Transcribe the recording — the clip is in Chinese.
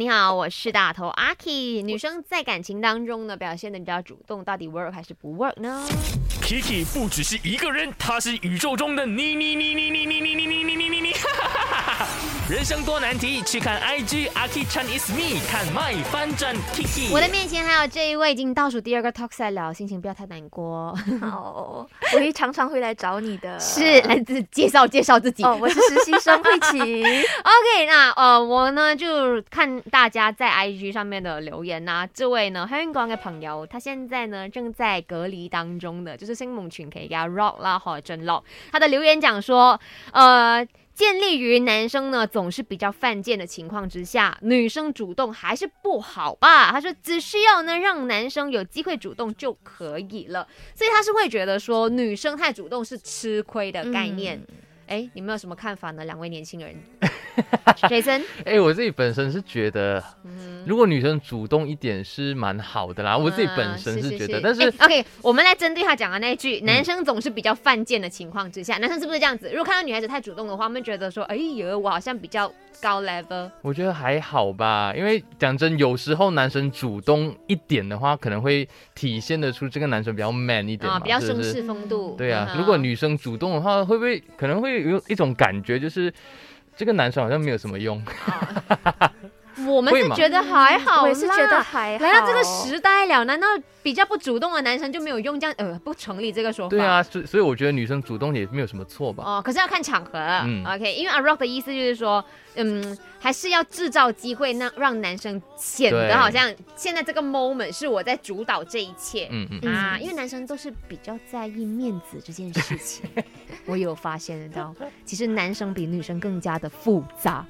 你好，我是大头阿 K。女生在感情当中呢，表现的比较主动，到底 work 还是不 work 呢？Kiki 不只是一个人，她是宇宙中的你你你你你你你你你你你你你。人生多难题，去看 IG a k i Chan is me，看 My 翻转 Kiki。我的面前还有这一位，已经倒数第二个 talk 赛了，心情不要太难过。好，我会常常会来找你的。是，来自介绍介绍自己。哦，我是实习生慧琪。OK，那呃，我呢就看大家在 IG 上面的留言呐。这位呢，香港的朋友，他现在呢正在隔离当中的，就是星梦群可以给他 rock 啦，或者真 rock。他的留言讲说，呃。建立于男生呢总是比较犯贱的情况之下，女生主动还是不好吧？他说只需要呢让男生有机会主动就可以了，所以他是会觉得说女生太主动是吃亏的概念。哎，你们有什么看法呢？两位年轻人 Jason，哎，我自己本身是觉得，如果女生主动一点是蛮好的啦。我自己本身是觉得，但是 OK，我们来针对他讲的那一句，男生总是比较犯贱的情况之下，男生是不是这样子？如果看到女孩子太主动的话，我们觉得说，哎呦，我好像比较高 level。我觉得还好吧，因为讲真，有时候男生主动一点的话，可能会体现得出这个男生比较 man 一点嘛，比较绅士风度。对啊，如果女生主动的话，会不会可能会？有一种感觉，就是这个男生好像没有什么用。我们是觉得还好，我是觉得还好。来到这个时代了，难道比较不主动的男生就没有用？这样呃，不成立这个说法。对啊，所所以我觉得女生主动也没有什么错吧。哦，可是要看场合。嗯，OK，因为阿 Rock 的意思就是说，嗯，还是要制造机会，让让男生显得好像现在这个 moment 是我在主导这一切。嗯嗯啊，因为男生都是比较在意面子这件事情。我有发现到，其实男生比女生更加的复杂。